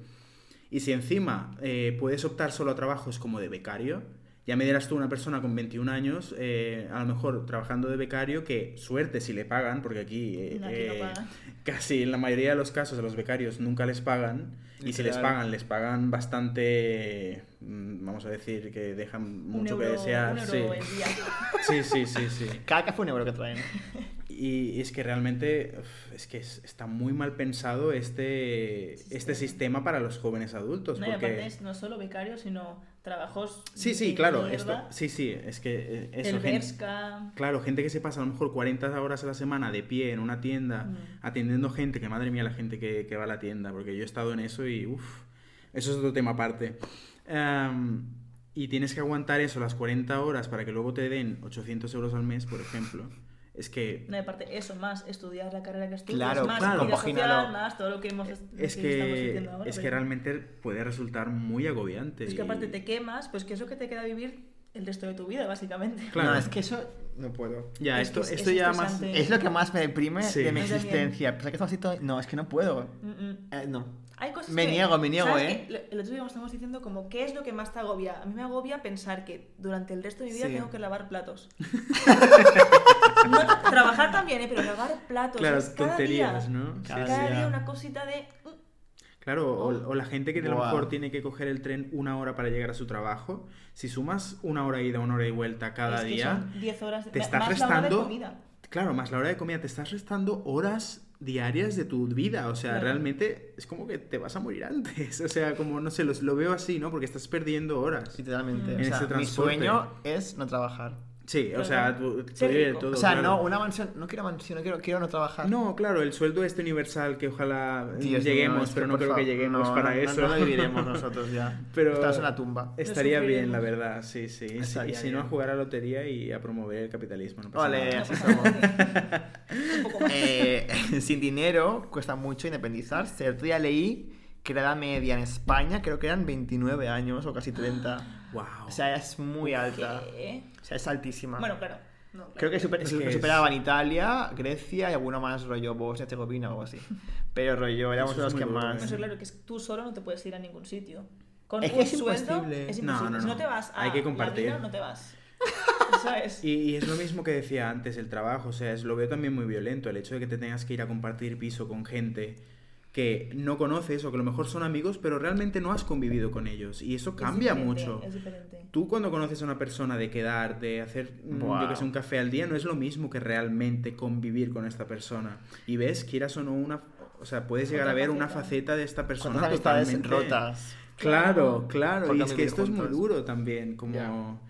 Y si encima eh, puedes optar solo a trabajos como de becario, ya me dirás tú una persona con 21 años, eh, a lo mejor trabajando de becario, que suerte si le pagan, porque aquí, eh, Aquí no eh, pagan. casi en la mayoría de los casos a los becarios nunca les pagan. Y si les pagan, les pagan bastante, mm, vamos a decir, que dejan Un mucho euro, que desear. un sí. euro el día. sí, sí, sí, sí. Cada café un euro que traen. Y es que realmente es que es- está muy mal pensado este, este sistema para los jóvenes adultos. No, y porque... aparte es no solo becarios, sino trabajos. Sí, sí, claro, esto, sí, sí, es que eh, eso, el gen- Berska. Claro, gente que se pasa a lo mejor 40 horas a la semana de pie en una tienda, Mm. atendiendo gente, que madre mía la gente que, que va a la tienda, porque yo he estado en eso y uff, eso es otro tema aparte. Am, y tienes que aguantar eso las 40 horas para que luego te den 800 euros al mes, por ejemplo. Es que No, aparte, eso, más estudiar la carrera que estudias, Claro, más claro. vida social, más todo lo que hemos es que estamos ahora. es que realmente puede resultar muy agobiante. Es que y- aparte te quemas, pues que es lo que te queda vivir el resto de tu vida, básicamente. Claro. No, es que eso no puedo. Ya, Es esto, es- esto es ya más... Es lo que más me deprime Sí. de mi existencia. Pensar que estamos así todo- No, es que no puedo. Mm, mm. Eh, no. Hay cosas Me que- niego, me niego, ¿sabes ¿eh? El otro día estamos diciendo como, ¿qué es lo que más te agobia? A mí me agobia pensar que durante el resto de mi vida Sí. tengo que lavar platos. No, trabajar también, ¿eh? pero lavar platos. Claro, es cada tonterías, día. ¿no? Cada Cada, día. día una cosita de. mm, Claro, o, o la gente que a lo mejor tiene que coger el tren una hora para llegar a su trabajo, si sumas una hora ida, una hora y vuelta cada es que día, son 10 horas. te estás más la hora de restando- comida. claro, más la hora de comida, te estás restando horas diarias de tu vida, o sea, Claro. realmente es como que te vas a morir antes, o sea, como, no sé, los- lo veo así, ¿no? Porque estás perdiendo horas. Literalmente. O En sea, ese mi sueño es no trabajar. Sí, o sea, todo. O sea, claro. no, una mansión. No quiero mansión, no quiero, quiero no trabajar. No, claro, el sueldo este universal que ojalá Dios lleguemos, es que pero no creo que lleguemos no, para no, eso. No, lo viviremos nosotros ya. Pero- Estamos en la tumba. Estaría bien, la verdad, sí, sí. Y si- no, a jugar a la lotería y a promover el capitalismo. No pasa Vale, nada. así somos. Eh, sin dinero cuesta mucho independizarse. El otro día leí que la edad media en España creo que eran 29 años o casi 30. Wow. O sea, es muy alta. ¿Qué? O sea, es altísima. Bueno, claro. no, claro. Creo que, super- Es que es- superaban Italia, Grecia y alguno más rollo Bosnia-Herzegovina o algo así. Pero rollo, éramos es los que duro, más... No claro, que es- tú solo no te puedes ir a ningún sitio. Con Es que un es sueldo imposible. es No, imposible. no, Si no. no te vas a Hay que la compartir. mina, no te vas. ¿Sabes? Y, y es lo mismo que decía antes, el trabajo, o sea, es, lo veo también muy violento, el hecho de que te tengas que ir a compartir piso con gente que no conoces o que a lo mejor son amigos, pero realmente no has convivido con ellos. Y eso Es cambia mucho. Es diferente. Tú cuando conoces a una persona de quedar, de hacer, mm, Buah. yo que sé, un café al día, no es lo mismo que realmente convivir con esta persona. Y ves, quieras o no, una... O sea, puedes llegar Otra a ver una faceta. de esta persona ¿Cuántas amistades totalmente... rotas? Claro, claro. Por Y es que esto es muy duro también, como...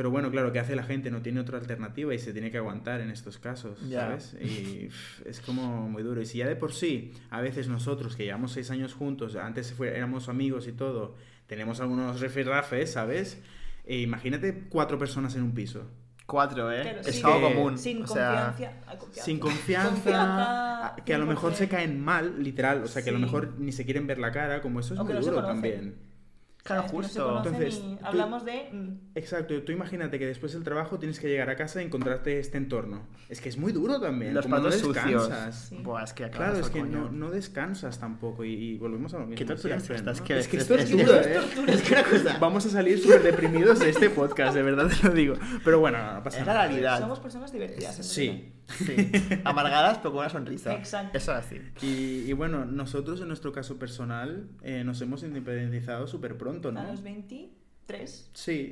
Pero bueno, claro, ¿qué hace la gente? No tiene otra alternativa y se tiene que aguantar en estos casos, Ya. ¿sabes? Y pff, es como muy duro. Y si ya de por sí, a veces nosotros, que llevamos seis años juntos, antes fue- éramos amigos y todo, tenemos algunos rifirrafes, ¿sabes? E imagínate cuatro personas en un piso. Cuatro, ¿eh? Es sí. algo común. Sin o sea, confianza. Sin confianza, Confianza, que a lo mejor 100%. se caen mal, literal, o sea, que a lo mejor ni se quieren ver la cara, como eso es O muy duro conocen. también. Claro, ¿Sabes? Que no se justo. conocen Entonces, y tú- hablamos de. mm, Exacto, tú imagínate que después del trabajo tienes que llegar a casa y encontrarte este entorno. Es que es muy duro también, los como no descansas. Sí. Buah, es que acabas Claro, es que no, no descansas tampoco y, y volvemos a lo mismo. Qué tortura es siempre, es ¿no? que es que es- esto es es- duro, es ¿eh? tortura, es que una cosa- Vamos a salir súper deprimidos de este podcast, de verdad te lo digo. Pero bueno, no pasa Es la nada. realidad. Somos personas divertidas. Sí. Sí. Amargadas pero con una sonrisa. Exacto. Eso es así. Y, y bueno, nosotros en nuestro caso personal eh, nos hemos independizado súper pronto, verdad. A ¿no? los 23. Sí.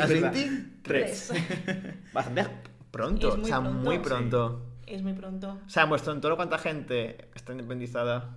¿A verdad. 23? Bastante pronto. Es muy o sea, pronto. muy Sí. pronto. Es muy pronto. O sea, en vuestro entorno, ¿cuánta gente está independizada?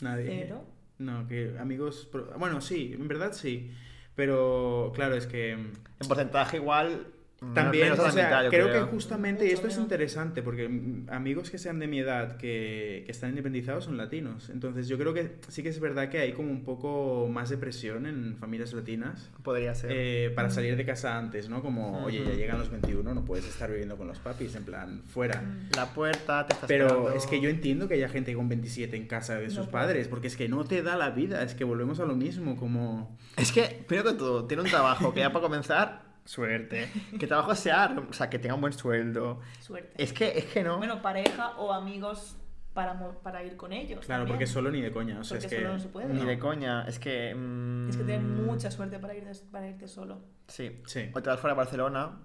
Nadie. Pero. No, que amigos... Bueno, sí, en verdad sí. Pero claro, es que... En porcentaje igual. También, o sea, mitad, creo, creo. que justamente Mucho esto es interesante porque mm, amigos que sean de mi edad que, que están independizados son latinos. Entonces yo creo que sí que es verdad que hay como un poco más de presión en familias latinas Podría ser. eh, para salir de casa antes, ¿no? Como, oye, ya llegan los 21, no puedes estar viviendo con los papis, en plan, fuera. La puerta te está Pero esperando. es que yo entiendo que haya gente con 27 en casa de No sus puede. padres, porque es que no te da la vida, es que volvemos a lo mismo, como... Es que, primero que todo, tiene un trabajo que ya para comenzar, suerte. Que trabajo sea, o sea, que tenga un buen sueldo. Suerte. Es que, es que no. Bueno, pareja o amigos para, para ir con ellos. Claro, también. porque solo ni de coña, o sea, Porque es que... solo no se puede. Ni no. de coña. Es que. mm, Tienes que tener mucha suerte para, ir para irte solo. Sí. Sí. O te vas fuera de Barcelona.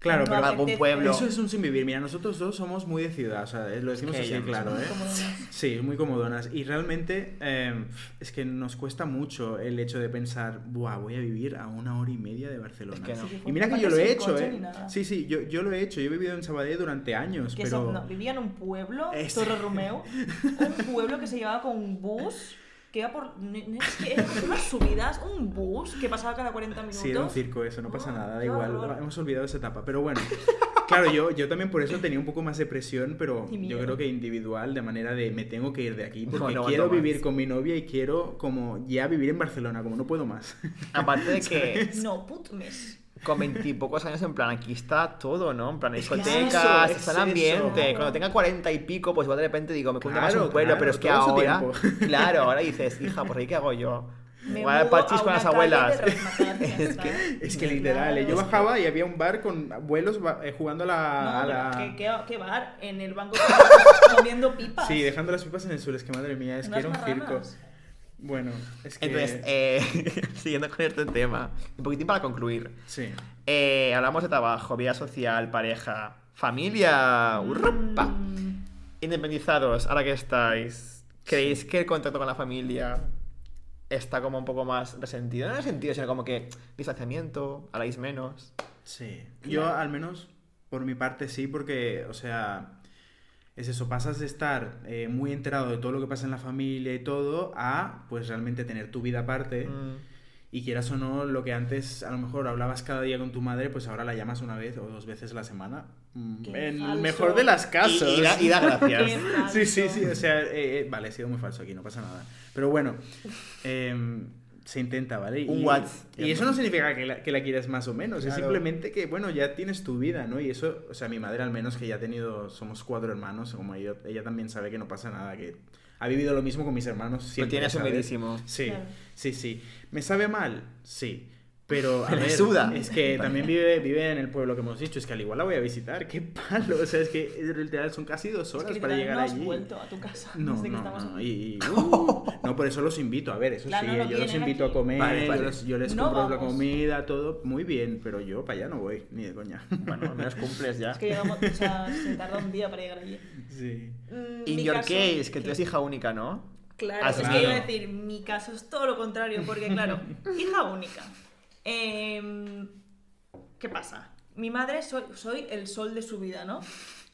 Claro, No pero algún pueblo. Eso es un sin vivir. Mira, nosotros dos somos muy de ciudad, o sea, lo decimos que así, ya claro, ¿eh? unos- Sí, muy comodonas. Y realmente eh, es que nos cuesta mucho el hecho de pensar, Buah, voy a vivir a una hora y media de Barcelona. Es que no. Sí, Y mira que yo lo he hecho, ¿eh? Sí, sí, yo, yo lo he hecho. Yo he vivido en Sabadell durante años, Que pero... son- no, vivía en un pueblo, Es- Torre Romeo, un pueblo que se llevaba con un bus que iba por. unas subidas, un bus que pasaba cada 40 minutos. Sí, era un circo eso, no pasa Ah, nada, da igual, horror. hemos olvidado esa etapa. Pero bueno, claro, yo, yo también por eso tenía un poco más de presión, pero yo creo que individual, de manera de me tengo que ir de aquí, porque No, no quiero vivir con mi novia y quiero como ya vivir en Barcelona, como no puedo más. Aparte de que No, put mes. Con veintipocos años, en plan, aquí está todo, ¿no? En plan, Es es discotecas, eso, está es el ambiente. eso. Cuando tenga cuarenta y pico, pues igual de repente digo, me cuento más Claro, un pueblo, claro, pero es que ahora. Claro, ahora dices, hija, ¿por ahí qué hago yo? Me Igual mudo parchís a con las abuelas. Es que- Es que literal, ¿eh? Claro, yo es que- bajaba y había un bar con abuelos eh, jugando a la... No, a la- ¿qué, qué, qué bar? En el banco comiendo pipas. Sí, dejando las pipas en el suelo, es que madre mía, es que era un circo. Bueno, es que... Entonces, eh, siguiendo con este tema, un poquitín para concluir. Sí. Eh, hablamos de trabajo, vida social, pareja, Familia. Urrupa. Mm, Independizados, ahora que estáis, ¿creéis que el contacto con la familia está como un poco más resentido? No en el sentido, sino como que distanciamiento, habláis menos. Sí. Yo al menos, por mi parte, sí, porque, o sea, es eso, pasas de estar eh, muy enterado de todo lo que pasa en la familia y todo, a pues realmente tener tu vida aparte. Mm. Y quieras o no, lo que antes a lo mejor hablabas cada día con tu madre, pues ahora la llamas una vez o dos veces a la semana. Mm, Qué En el mejor de las casos. Y, y da, y da gracias. Sí, sí, sí, o sea, eh, eh, vale, he sido muy falso aquí, no pasa nada. Pero bueno, em, se intenta, ¿vale? Un y, WhatsApp. Y eso no significa que la, que la quieras más o menos, es simplemente que, bueno, ya tienes tu vida, ¿no? Y eso, o sea, mi madre al menos que ya ha tenido, somos cuatro hermanos, como ella, ella también sabe que no pasa nada, que ha vivido lo mismo con mis hermanos Lo siempre, tienes ¿sabes? humilísimo. Sí, Claro. sí, sí. ¿Me sabe mal? Sí. Pero, a ver, suda. es que también vive, vive en el pueblo que hemos dicho, es que al igual la voy a visitar, qué palo, o sea, es que literal son casi dos Es horas que para llegar no has allí. vuelto a tu casa. No, desde que no, estamos no, aquí. y, y- uh, no, por eso los invito, a ver, eso Claro, sí, no, yo los invito aquí. a comer, Vale, yo vale. les, yo les No compro la comida, todo, muy bien, pero yo para allá no voy, ni de coña. Bueno, al menos cumples ya. Es que llegamos, o sea, se tarda un día para llegar allí. Sí. Mm, In your caso- case, que tú eres hija única, ¿no? Claro, Ah, es claro. que iba a decir, mi caso es todo lo contrario, porque claro, hija única. Em, ¿Qué pasa? Mi madre soy, soy el sol de su vida, ¿no?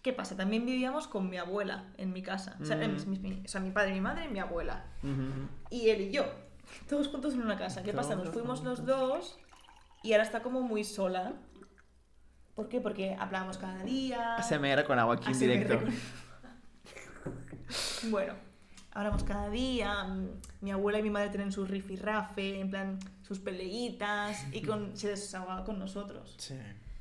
¿Qué pasa? También vivíamos con mi abuela en mi casa. O sea, Mm. mi, mi- o sea, mi padre, mi madre y mi abuela. Y él y yo. Todos juntos en una casa. ¿Qué pasa? Nos fuimos los dos y ahora está como muy sola. ¿Por qué? Porque hablábamos cada día. ASMR con agua aquí en ASMR directo. con- Bueno, hablamos cada día. Mi abuela y mi madre tienen su rifirrafe, en plan, sus peleitas, y con, se desahogaba con nosotros. Sí,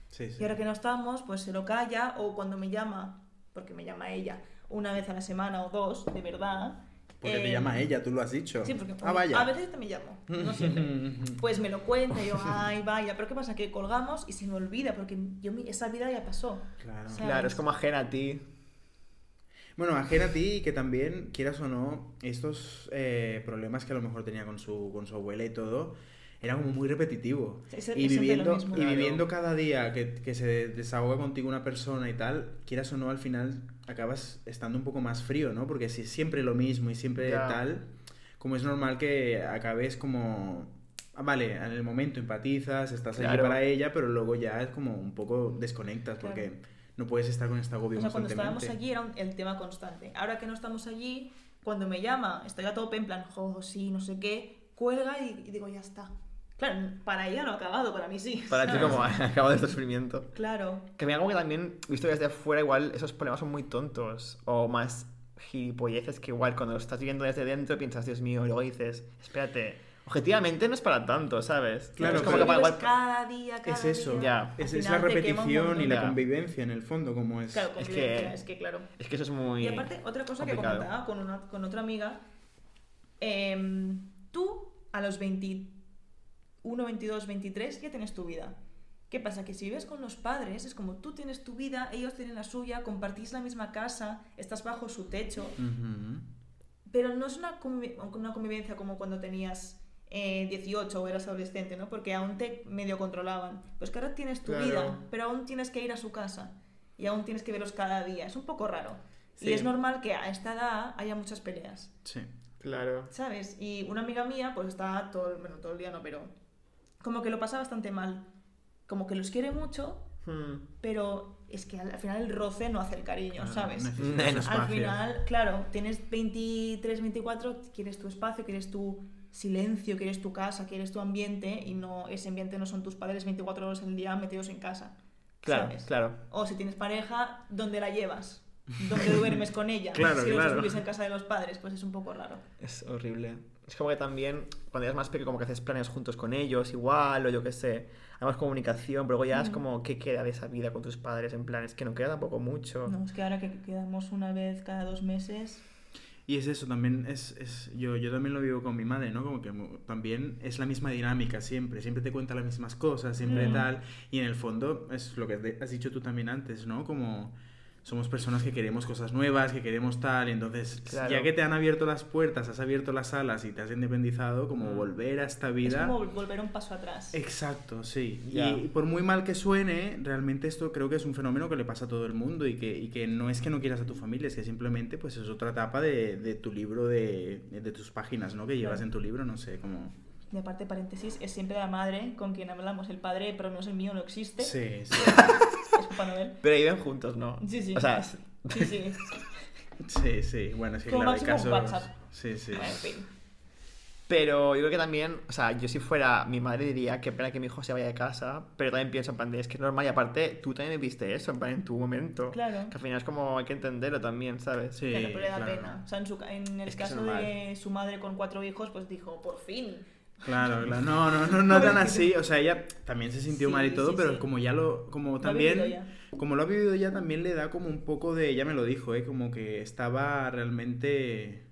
sí, sí. Y ahora que no estamos, pues se lo calla, o cuando me llama, porque me llama ella, una vez a la semana o dos, de verdad. Porque te eh, llama ella, tú lo has dicho. Sí, porque Ah, vaya. a veces te me llamo, no siempre. Pues me lo cuenta y yo, ay, vaya, pero ¿qué pasa? Que colgamos y se me olvida, porque yo, esa vida ya pasó. Claro. Claro, es como ajena a ti. Bueno, ajena a ti y que también, quieras o no, estos eh, problemas que a lo mejor tenía con su, con su abuela y todo, era como muy repetitivo. Es- y viviendo, mismo. y Claro. viviendo cada día que, que se desahoga contigo una persona y tal, quieras o no, al final acabas estando un poco más frío, ¿no? Porque si es siempre lo mismo y siempre Ya. tal, como es normal que acabes como... ah, Vale, en el momento empatizas, estás allí Claro. para ella, pero luego ya es como un poco desconectas Claro. No puedes estar con este agobio O sea, cuando constantemente. estábamos allí era un- el tema constante. Ahora que no estamos allí, cuando me llama, estoy a tope, en plan, jo, sí, no sé qué, cuelga y, y digo, ya está. Claro, para ella no ha acabado, para mí sí. Para ti como acabo de este sufrimiento. Claro. Que me hago que también, visto desde afuera, igual esos problemas son muy tontos. O más gilipolleces que igual cuando lo estás viviendo desde dentro piensas, Dios mío, y luego dices, espérate, objetivamente no es para tanto, ¿sabes? Claro, es como que para igual... cada día, cada Es eso, día. Es, es la repetición y la convivencia en el fondo, como es. Claro, Es convivencia, que- es que claro. Es que eso es muy... Y aparte, otra cosa que comentaba con, una, con otra amiga, em, tú a los 21, 22, 23 ya tienes tu vida. ¿Qué pasa? Que si vives con los padres, es como tú tienes tu vida, ellos tienen la suya, compartís la misma casa, estás bajo su techo, pero no es una, una convivencia como cuando tenías eh, 18 o eras adolescente, ¿no? Porque aún te medio controlaban. Pues que ahora tienes tu Claro. vida, pero aún tienes que ir a su casa y aún tienes que verlos cada día. Es un poco raro. Sí. Y es normal que a esta edad haya muchas peleas, Sí. Claro. ¿sabes? Y una amiga mía, pues está todo, bueno, todo el día, no, pero como que lo pasa bastante mal. Como que los quiere mucho, Hmm. pero es que al, al final el roce no hace el cariño, Claro, ¿sabes? Al final, claro, tienes 23, 24, quieres tu espacio, quieres tu silencio, quieres tu casa, quieres tu ambiente y no ese ambiente no son tus padres 24 horas al día metidos en casa. Claro, ¿sabes? claro. O si tienes pareja, ¿dónde la llevas? ¿Dónde duermes con ella? Claro, si los claro. vivís en casa de los padres, pues es un poco raro. Es horrible. Es como que también, cuando eres más pequeño, como que haces planes juntos con ellos, igual, o yo qué sé. Hay más comunicación, pero luego ya es Mm. como, ¿qué queda de esa vida con tus padres? En plan, es que no queda tampoco mucho. No, es que ahora que quedamos una vez cada dos meses, Y es eso, también es, es yo, yo también lo vivo con mi madre, ¿no? Como que también es la misma dinámica siempre, siempre te cuenta las mismas cosas, siempre Mm. tal, y en el fondo es lo que has dicho tú también antes, ¿no? Como somos personas que queremos cosas nuevas, que queremos tal, y entonces Claro. ya que te han abierto las puertas, has abierto las alas y te has independizado, como Mm. volver a esta Es vida... como volver un paso atrás. Exacto, sí. Y por muy mal que suene, realmente esto creo que es un fenómeno que le pasa a todo el mundo y que, y que no es que no quieras a tu familia, es que simplemente pues es otra etapa de, de tu libro, de, de tus páginas, ¿no? Que llevas Claro. en tu libro, no sé, como... De aparte, paréntesis, es siempre la madre con quien hablamos. El padre, pero no es el mío, no existe. Sí, sí. Es Papá Noel. Pero viven juntos, ¿no? Sí, sí. O sea, Sí, sí. Sí, sí. Bueno, Como claro, hay casos... WhatsApp. Sí, sí. Bueno, en fin. Pero yo creo que también, o sea, yo si fuera mi madre diría que pena que mi hijo se vaya de casa, pero también pienso en plan de, es que es normal y aparte tú también viste eso, en plan en tu momento. Claro. Que al final es como hay que entenderlo también, ¿sabes? Sí, Claro, pero le da claro. pena. O sea, en, su en el Es caso de su madre con cuatro hijos, pues dijo, por fin. Claro, claro. No, no, no, no tan así. O sea, ella también se sintió Sí, mal y todo, sí, pero sí. como ya lo. Como Lo ha también. vivido ya. Como lo ha vivido ya, también le da como un poco de. Ella me lo dijo, ¿eh? Como que estaba realmente.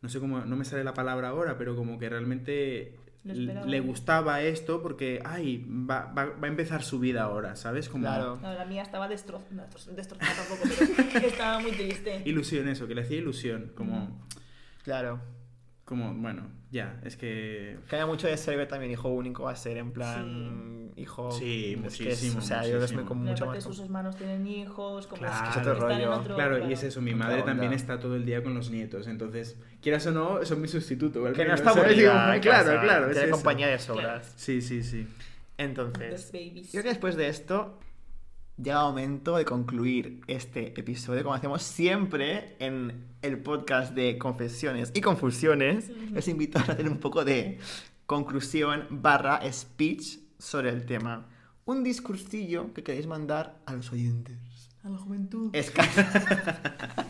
No sé cómo. No me sale la palabra ahora, pero como que realmente. Lo esperaba. Le gustaba esto porque, ay, va, va, va a empezar su vida ahora, ¿sabes? Como Claro. No, la mía estaba no, destrozada tampoco, pero estaba muy triste. ilusión eso, que le hacía ilusión. Como, Claro. Como bueno, ya, es que... Cambia mucho de ser que también hijo único va a ser en plan hijo. Sí, es que muchísimo, es, o sea, yo que es muchísimo. con Y mucho más. sus hermanos tienen hijos, como Claro. Es otro están en rollo. otro- Claro, y es eso, mi madre también onda. está todo el día con los nietos, entonces, quieras o no, son mi sustituto. Que no está aburrida. Claro, claro, es Tiene eso. compañía de sobras. Sí, sí, sí. Entonces, babies. creo que después de esto llega el momento de concluir este episodio, como hacemos siempre en el podcast de confesiones y confusiones. Les invito a hacer un poco de conclusión barra speech sobre el tema. Un discursillo que queréis mandar a los oyentes. A la juventud. Esca-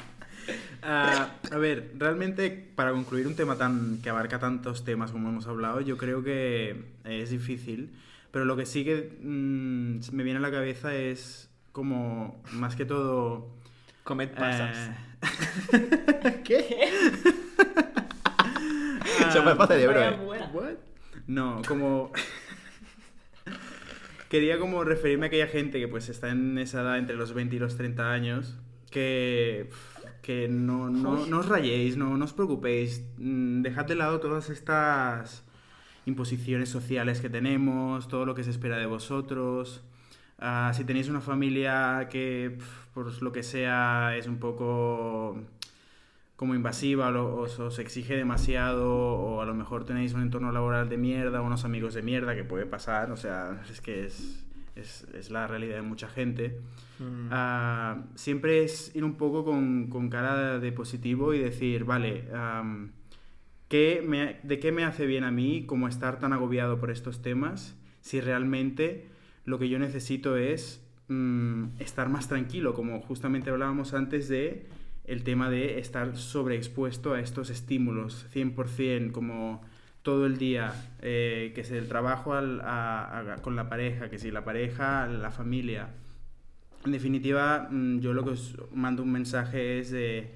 Ah, a ver, realmente para concluir un tema tan que abarca tantos temas como hemos hablado, yo creo que es difícil, pero lo que sí que mm, me viene a la cabeza es como más que todo Comed pasas. eh, ¿Qué? Eso me pasa de bro, eh. What? No, como quería como referirme a aquella gente que pues está en esa edad entre los 20 y los 30 años que que no, no, no os rayéis, no, no os preocupéis, mm, dejad de lado todas estas imposiciones sociales que tenemos, todo lo que se espera de vosotros. Ah, si tenéis una familia que, por lo que sea, es un poco como invasiva o os, os exige demasiado o a lo mejor tenéis un entorno laboral de mierda unos amigos de mierda que puede pasar, o sea, es que es, es, es la realidad de mucha gente. Mm. Ah, siempre es ir un poco con, con cara de positivo y decir, vale, am, ¿qué me- ¿de qué me hace bien a mí como estar tan agobiado por estos temas si realmente lo que yo necesito es mm, estar más tranquilo, como justamente hablábamos antes de el tema de estar sobreexpuesto a estos estímulos 100%, como todo el día, eh, que es el trabajo al- a- a- con la pareja, que si la pareja, la familia. En definitiva, mm, yo lo que os mando un mensaje es de,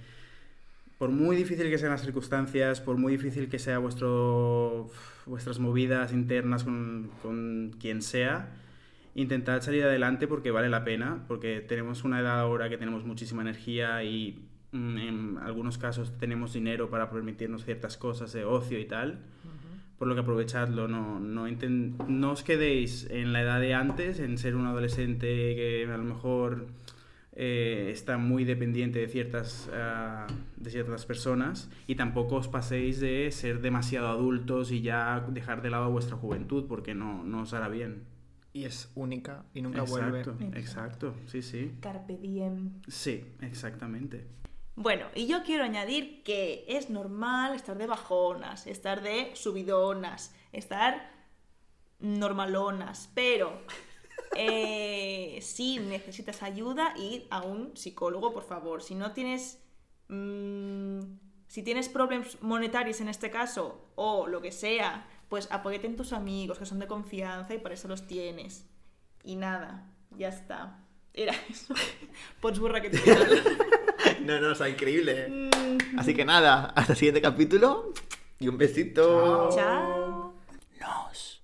por muy difícil que sean las circunstancias, por muy difícil que sea vuestro, vuestras movidas internas con, con quien sea, intentad salir adelante porque vale la pena, porque tenemos una edad ahora que tenemos muchísima energía y mm, en algunos casos tenemos dinero para permitirnos ciertas cosas de ocio y tal. Por lo que aprovechadlo, no, no, no os quedéis en la edad de antes, en ser un adolescente que a lo mejor eh, está muy dependiente de ciertas, ah, de ciertas personas y tampoco os paséis de ser demasiado adultos y ya dejar de lado vuestra juventud porque no, no os hará bien. Y es única y nunca exacto, vuelve. exacto, sí, sí. Carpe diem. Sí, exactamente. Bueno, y yo quiero añadir que es normal estar de bajonas, estar de subidonas, estar normalonas, pero eh, si necesitas ayuda, id a un psicólogo, por favor. Si no tienes... mm, si tienes problemas monetarios en este caso, o lo que sea, pues apóyate en tus amigos, que son de confianza y por eso los tienes. Y nada, ya está. Era eso. Burra que te No, no, está increíble. Mm, Así que nada, hasta el siguiente capítulo y un besito. Chao. Nos